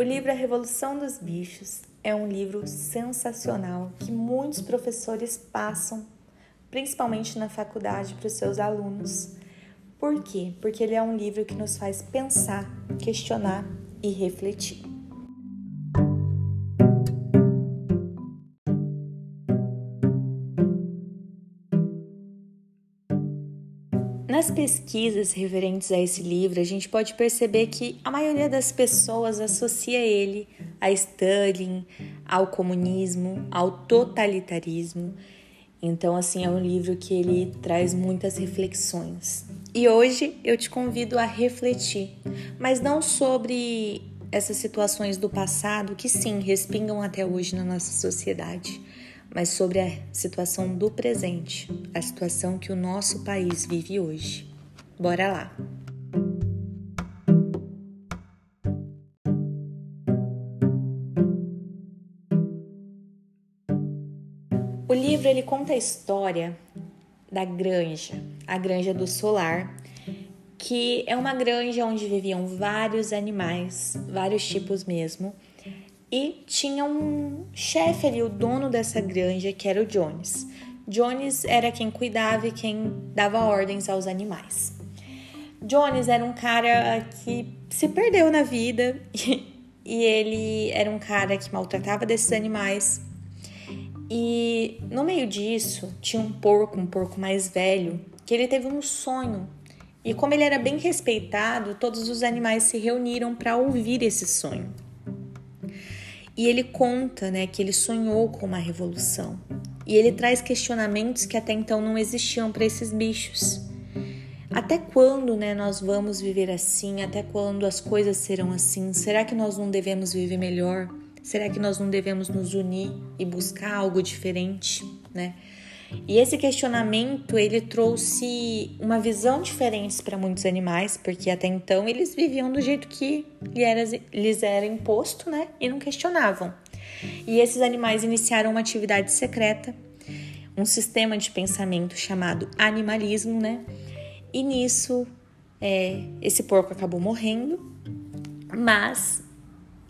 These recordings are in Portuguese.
O livro A Revolução dos Bichos é um livro sensacional que muitos professores passam, principalmente na faculdade, para os seus alunos. Por quê? Porque ele é um livro que nos faz pensar, questionar e refletir. Pesquisas referentes a esse livro, a gente pode perceber que a maioria das pessoas associa ele a Stalin, ao comunismo, ao totalitarismo. Então, assim, é um livro que ele traz muitas reflexões. E hoje eu te convido a refletir, mas não sobre essas situações do passado que sim respingam até hoje na nossa sociedade, mas sobre a situação do presente, a situação que o nosso país vive hoje. Bora lá! O livro ele conta a história da granja, a granja do solar, que é uma granja onde viviam vários animais, vários tipos mesmo, e tinha um chefe ali, o dono dessa granja, que era o Jones. Jones era quem cuidava e quem dava ordens aos animais. Jones era um cara que se perdeu na vida e ele era um cara que maltratava desses animais. E no meio disso tinha um porco, um porco mais velho, que ele teve um sonho. E como ele era bem respeitado, todos os animais se reuniram para ouvir esse sonho. E ele conta, né, que ele sonhou com uma revolução. E ele traz questionamentos que até então não existiam para esses bichos. Até quando, né, nós vamos viver assim? Até quando as coisas serão assim? Será que nós não devemos viver melhor? Será que nós não devemos nos unir e buscar algo diferente, né? E esse questionamento ele trouxe uma visão diferente para muitos animais, porque até então eles viviam do jeito que lhes era imposto, né? E não questionavam. E esses animais iniciaram uma atividade secreta, um sistema de pensamento chamado animalismo, né? E nisso, é, esse porco acabou morrendo, mas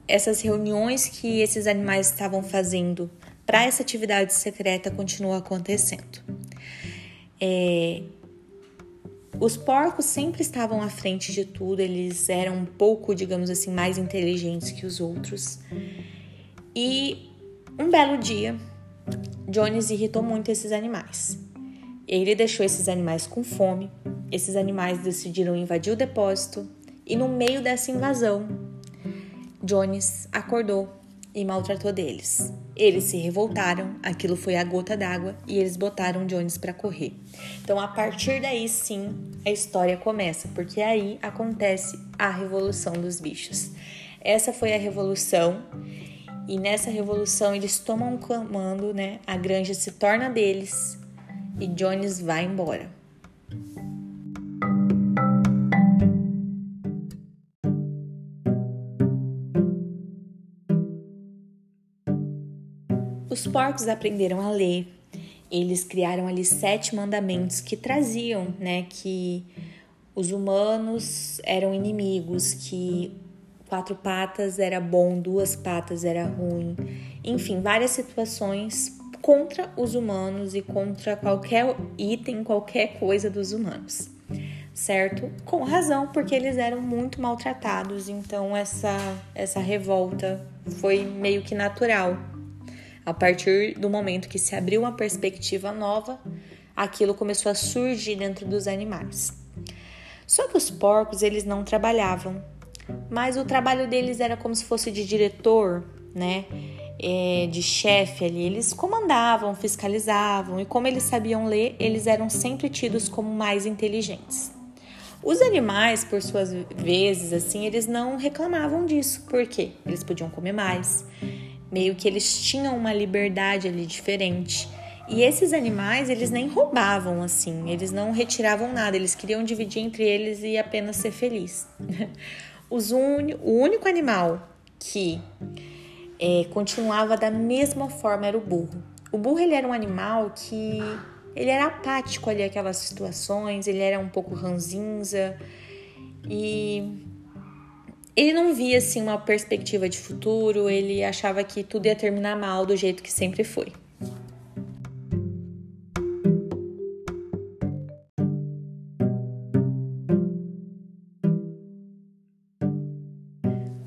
essas reuniões que esses animais estavam fazendo para essa atividade secreta continuam acontecendo. É, os porcos sempre estavam à frente de tudo, eles eram um pouco, digamos assim, mais inteligentes que os outros. E um belo dia, Jones irritou muito esses animais. Ele deixou esses animais com fome, esses animais decidiram invadir o depósito, e no meio dessa invasão, Jones acordou e maltratou deles. Eles se revoltaram, aquilo foi a gota d'água e eles botaram Jones para correr. Então, a partir daí, sim, a história começa, porque aí acontece a revolução dos bichos. Essa foi a revolução e nessa revolução eles tomam o comando, né? A granja se torna deles e Jones vai embora. Os porcos aprenderam a ler. Eles criaram ali sete mandamentos que traziam, né, que os humanos eram inimigos, que quatro patas era bom, duas patas era ruim. Enfim, várias situações contra os humanos e contra qualquer item, qualquer coisa dos humanos. Certo? Com razão, porque eles eram muito maltratados, então essa essa revolta foi meio que natural a partir do momento que se abriu uma perspectiva nova, aquilo começou a surgir dentro dos animais. Só que os porcos eles não trabalhavam, mas o trabalho deles era como se fosse de diretor, né? É, de chefe ali. Eles comandavam, fiscalizavam e como eles sabiam ler, eles eram sempre tidos como mais inteligentes. Os animais, por suas vezes, assim, eles não reclamavam disso, porque eles podiam comer mais, meio que eles tinham uma liberdade ali diferente. E esses animais, eles nem roubavam assim, eles não retiravam nada, eles queriam dividir entre eles e apenas ser feliz. Os un... O único animal que é, continuava da mesma forma era o burro. O burro ele era um animal que ele era apático ali aquelas situações, ele era um pouco ranzinza e ele não via assim uma perspectiva de futuro, ele achava que tudo ia terminar mal do jeito que sempre foi.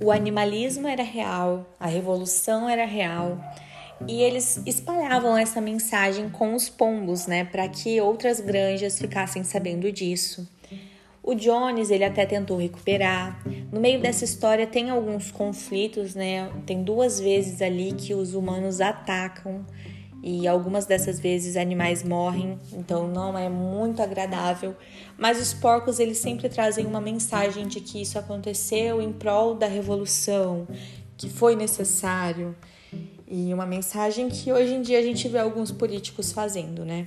O animalismo era real, a revolução era real, e eles espalhavam essa mensagem com os pombos, né, para que outras granjas ficassem sabendo disso. O Jones, ele até tentou recuperar. No meio dessa história tem alguns conflitos, né? Tem duas vezes ali que os humanos atacam e algumas dessas vezes animais morrem, então não é muito agradável. Mas os porcos, eles sempre trazem uma mensagem de que isso aconteceu em prol da revolução, que foi necessário. E uma mensagem que hoje em dia a gente vê alguns políticos fazendo, né?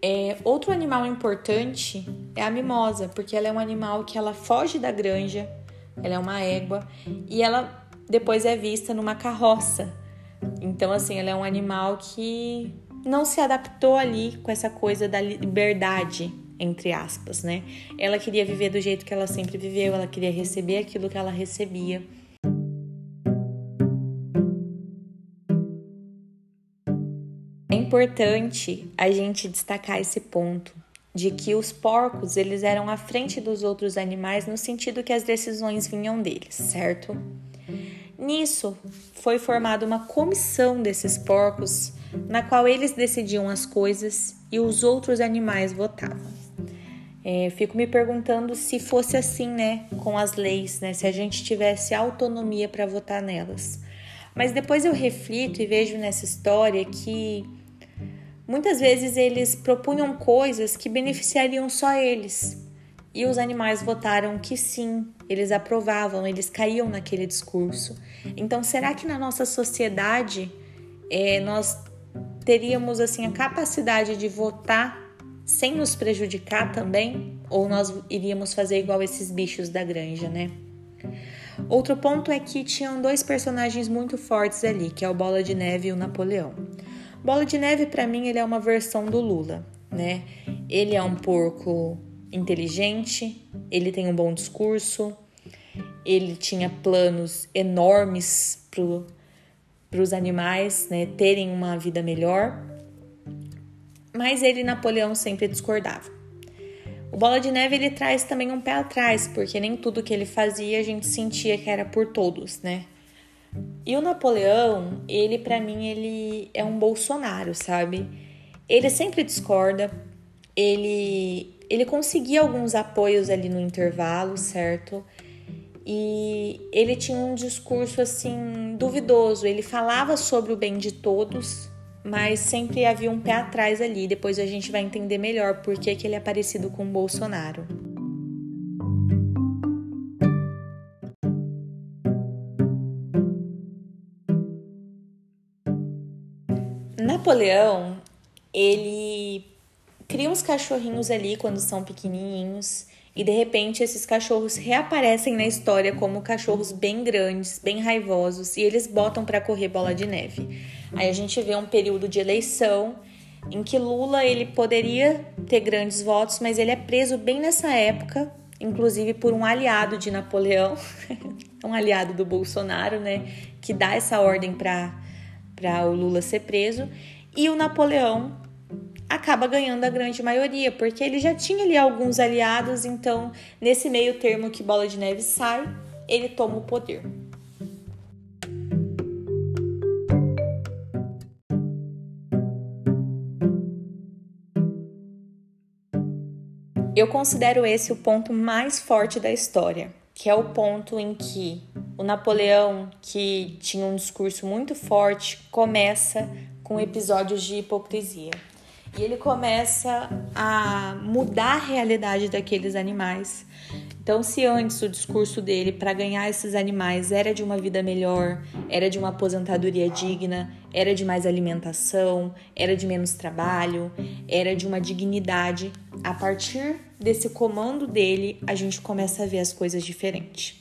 É, outro animal importante é a mimosa, porque ela é um animal que ela foge da granja, ela é uma égua e ela depois é vista numa carroça. Então, assim, ela é um animal que não se adaptou ali com essa coisa da liberdade, entre aspas, né? Ela queria viver do jeito que ela sempre viveu, ela queria receber aquilo que ela recebia. importante a gente destacar esse ponto de que os porcos eles eram à frente dos outros animais no sentido que as decisões vinham deles, certo? Nisso foi formada uma comissão desses porcos na qual eles decidiam as coisas e os outros animais votavam. É, fico me perguntando se fosse assim, né, com as leis, né, se a gente tivesse autonomia para votar nelas. Mas depois eu reflito e vejo nessa história que Muitas vezes eles propunham coisas que beneficiariam só eles. E os animais votaram que sim, eles aprovavam, eles caíam naquele discurso. Então, será que na nossa sociedade é, nós teríamos assim a capacidade de votar sem nos prejudicar também? Ou nós iríamos fazer igual esses bichos da granja, né? Outro ponto é que tinham dois personagens muito fortes ali, que é o Bola de Neve e o Napoleão. Bola de Neve, para mim, ele é uma versão do Lula, né? Ele é um porco inteligente, ele tem um bom discurso, ele tinha planos enormes para os animais né, terem uma vida melhor, mas ele, Napoleão, sempre discordava. O Bola de Neve ele traz também um pé atrás, porque nem tudo que ele fazia a gente sentia que era por todos, né? E o Napoleão, ele para mim ele é um Bolsonaro, sabe? Ele sempre discorda. Ele ele conseguia alguns apoios ali no intervalo, certo? E ele tinha um discurso assim duvidoso. Ele falava sobre o bem de todos, mas sempre havia um pé atrás ali. Depois a gente vai entender melhor por que, que ele é parecido com o Bolsonaro. Napoleão, ele cria uns cachorrinhos ali quando são pequenininhos e de repente esses cachorros reaparecem na história como cachorros bem grandes, bem raivosos e eles botam para correr bola de neve. Aí a gente vê um período de eleição em que Lula ele poderia ter grandes votos, mas ele é preso bem nessa época, inclusive por um aliado de Napoleão, um aliado do Bolsonaro, né, que dá essa ordem para para o Lula ser preso e o Napoleão acaba ganhando a grande maioria, porque ele já tinha ali alguns aliados, então nesse meio termo que Bola de Neve sai, ele toma o poder. Eu considero esse o ponto mais forte da história, que é o ponto em que o Napoleão, que tinha um discurso muito forte, começa com episódios de hipocrisia. E ele começa a mudar a realidade daqueles animais. Então, se antes o discurso dele para ganhar esses animais era de uma vida melhor, era de uma aposentadoria digna, era de mais alimentação, era de menos trabalho, era de uma dignidade, a partir desse comando dele, a gente começa a ver as coisas diferentes.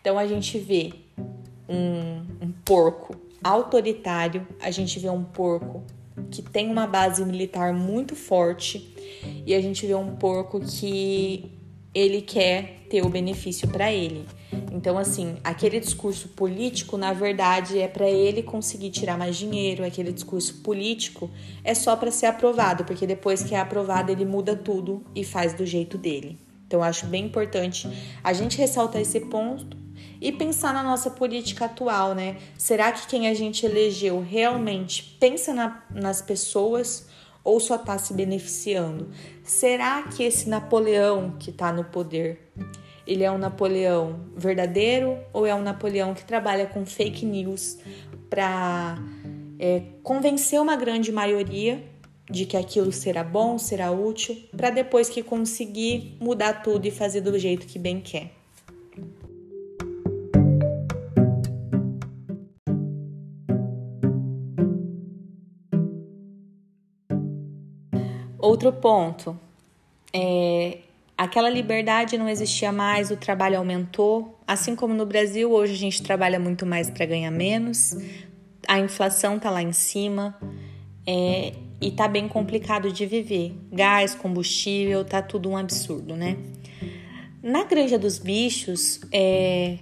Então, a gente vê um, um porco autoritário, a gente vê um porco que tem uma base militar muito forte e a gente vê um porco que ele quer ter o benefício para ele. Então, assim, aquele discurso político, na verdade, é para ele conseguir tirar mais dinheiro. Aquele discurso político é só para ser aprovado, porque depois que é aprovado, ele muda tudo e faz do jeito dele. Então, acho bem importante a gente ressaltar esse ponto e pensar na nossa política atual, né? Será que quem a gente elegeu realmente pensa na, nas pessoas ou só está se beneficiando? Será que esse Napoleão que está no poder, ele é um Napoleão verdadeiro ou é um Napoleão que trabalha com fake news para é, convencer uma grande maioria de que aquilo será bom, será útil, para depois que conseguir mudar tudo e fazer do jeito que bem quer? Outro ponto, é, aquela liberdade não existia mais, o trabalho aumentou. Assim como no Brasil, hoje a gente trabalha muito mais para ganhar menos, a inflação tá lá em cima é, e tá bem complicado de viver. Gás, combustível, tá tudo um absurdo, né? Na Granja dos Bichos, é,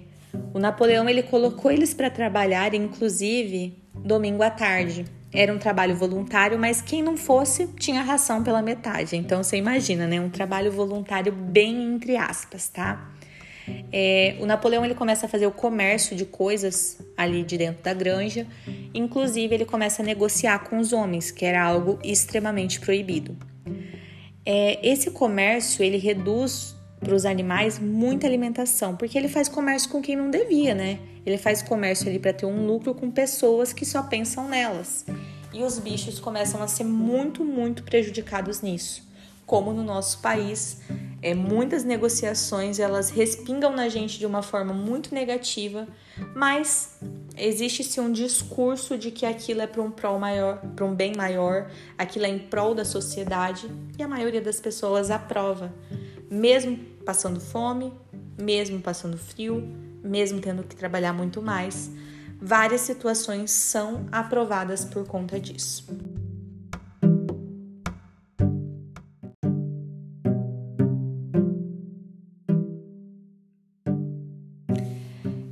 o Napoleão ele colocou eles para trabalhar, inclusive domingo à tarde. Era um trabalho voluntário, mas quem não fosse tinha ração pela metade. Então você imagina, né? Um trabalho voluntário bem entre aspas, tá? É, o Napoleão ele começa a fazer o comércio de coisas ali de dentro da granja, inclusive ele começa a negociar com os homens, que era algo extremamente proibido. É, esse comércio ele reduz para os animais muita alimentação, porque ele faz comércio com quem não devia, né? Ele faz comércio ali para ter um lucro com pessoas que só pensam nelas. E os bichos começam a ser muito, muito prejudicados nisso. Como no nosso país, é, muitas negociações elas respingam na gente de uma forma muito negativa, mas existe-se um discurso de que aquilo é para um prol maior, para um bem maior, aquilo é em prol da sociedade e a maioria das pessoas aprova, mesmo passando fome, mesmo passando frio, mesmo tendo que trabalhar muito mais, várias situações são aprovadas por conta disso.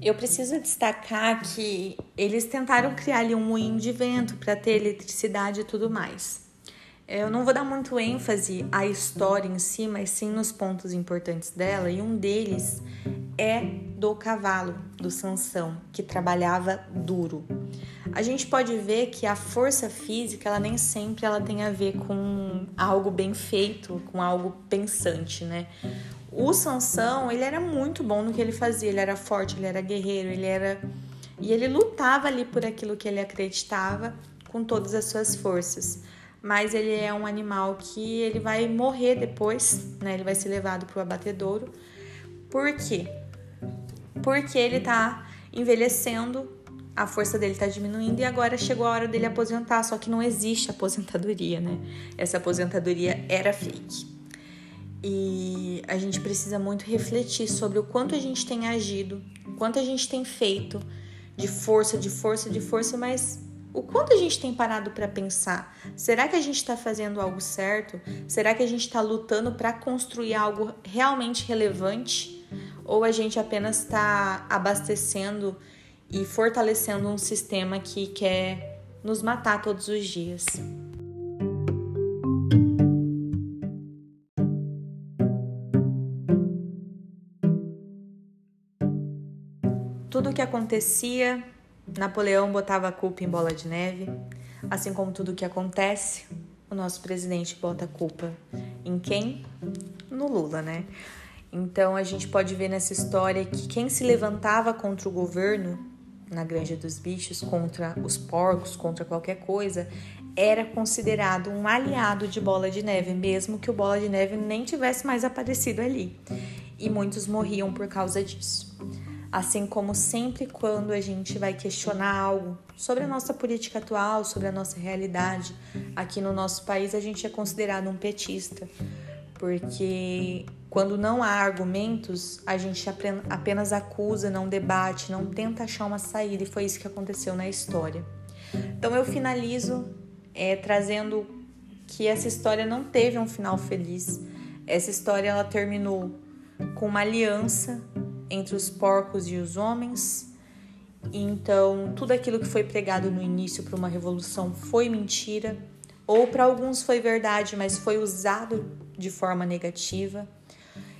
Eu preciso destacar que eles tentaram criar ali um moinho de vento para ter eletricidade e tudo mais. Eu não vou dar muito ênfase à história em si, mas sim nos pontos importantes dela, e um deles é do cavalo, do Sansão, que trabalhava duro. A gente pode ver que a força física, ela nem sempre ela tem a ver com algo bem feito, com algo pensante, né? O Sansão, ele era muito bom no que ele fazia, ele era forte, ele era guerreiro, ele era e ele lutava ali por aquilo que ele acreditava com todas as suas forças mas ele é um animal que ele vai morrer depois, né? Ele vai ser levado para o abatedouro. Por quê? Porque ele tá envelhecendo, a força dele tá diminuindo e agora chegou a hora dele aposentar, só que não existe aposentadoria, né? Essa aposentadoria era fake. E a gente precisa muito refletir sobre o quanto a gente tem agido, o quanto a gente tem feito de força, de força, de força, mas o quanto a gente tem parado para pensar? Será que a gente está fazendo algo certo? Será que a gente está lutando para construir algo realmente relevante? Ou a gente apenas está abastecendo e fortalecendo um sistema que quer nos matar todos os dias? Tudo o que acontecia Napoleão botava a culpa em bola de neve, assim como tudo o que acontece, o nosso presidente bota a culpa em quem? No Lula, né? Então a gente pode ver nessa história que quem se levantava contra o governo na Granja dos Bichos, contra os porcos, contra qualquer coisa, era considerado um aliado de Bola de Neve, mesmo que o Bola de Neve nem tivesse mais aparecido ali. E muitos morriam por causa disso. Assim como sempre quando a gente vai questionar algo sobre a nossa política atual, sobre a nossa realidade, aqui no nosso país a gente é considerado um petista, porque quando não há argumentos, a gente apenas acusa, não debate, não tenta achar uma saída, e foi isso que aconteceu na história. Então eu finalizo é, trazendo que essa história não teve um final feliz. Essa história ela terminou com uma aliança entre os porcos e os homens. Então, tudo aquilo que foi pregado no início para uma revolução foi mentira, ou para alguns foi verdade, mas foi usado de forma negativa.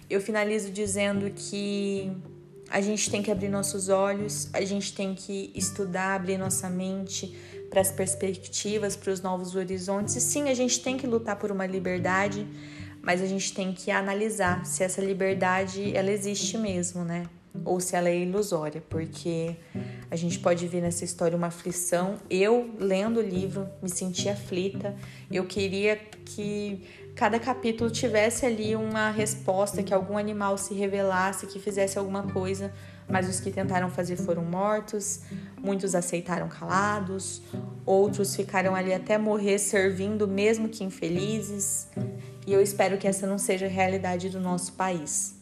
Eu finalizo dizendo que a gente tem que abrir nossos olhos, a gente tem que estudar, abrir nossa mente para as perspectivas, para os novos horizontes. E sim, a gente tem que lutar por uma liberdade, mas a gente tem que analisar se essa liberdade ela existe mesmo, né? Ou se ela é ilusória, porque a gente pode ver nessa história uma aflição. Eu, lendo o livro, me senti aflita. Eu queria que cada capítulo tivesse ali uma resposta, que algum animal se revelasse, que fizesse alguma coisa, mas os que tentaram fazer foram mortos, muitos aceitaram calados, outros ficaram ali até morrer servindo, mesmo que infelizes, e eu espero que essa não seja a realidade do nosso país.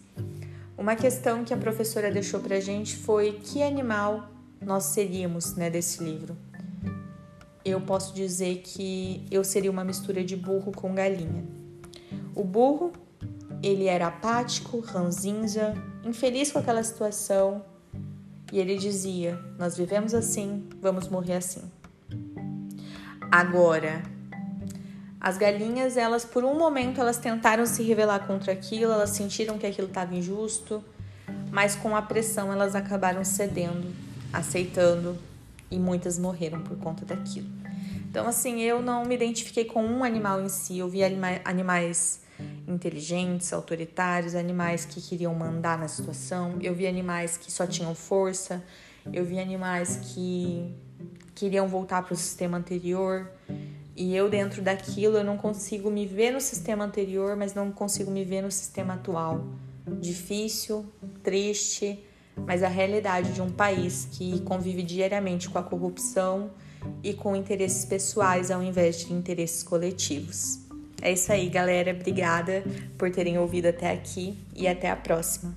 Uma questão que a professora deixou pra gente foi que animal nós seríamos né, desse livro. Eu posso dizer que eu seria uma mistura de burro com galinha. O burro, ele era apático, ranzinza, infeliz com aquela situação, e ele dizia: Nós vivemos assim, vamos morrer assim. Agora, as galinhas, elas por um momento elas tentaram se rebelar contra aquilo, elas sentiram que aquilo estava injusto, mas com a pressão elas acabaram cedendo, aceitando e muitas morreram por conta daquilo. Então, assim, eu não me identifiquei com um animal em si, eu vi anima animais inteligentes, autoritários, animais que queriam mandar na situação. Eu vi animais que só tinham força. Eu vi animais que queriam voltar para o sistema anterior. E eu dentro daquilo eu não consigo me ver no sistema anterior, mas não consigo me ver no sistema atual. Difícil, triste, mas a realidade de um país que convive diariamente com a corrupção e com interesses pessoais ao invés de interesses coletivos. É isso aí, galera. Obrigada por terem ouvido até aqui e até a próxima.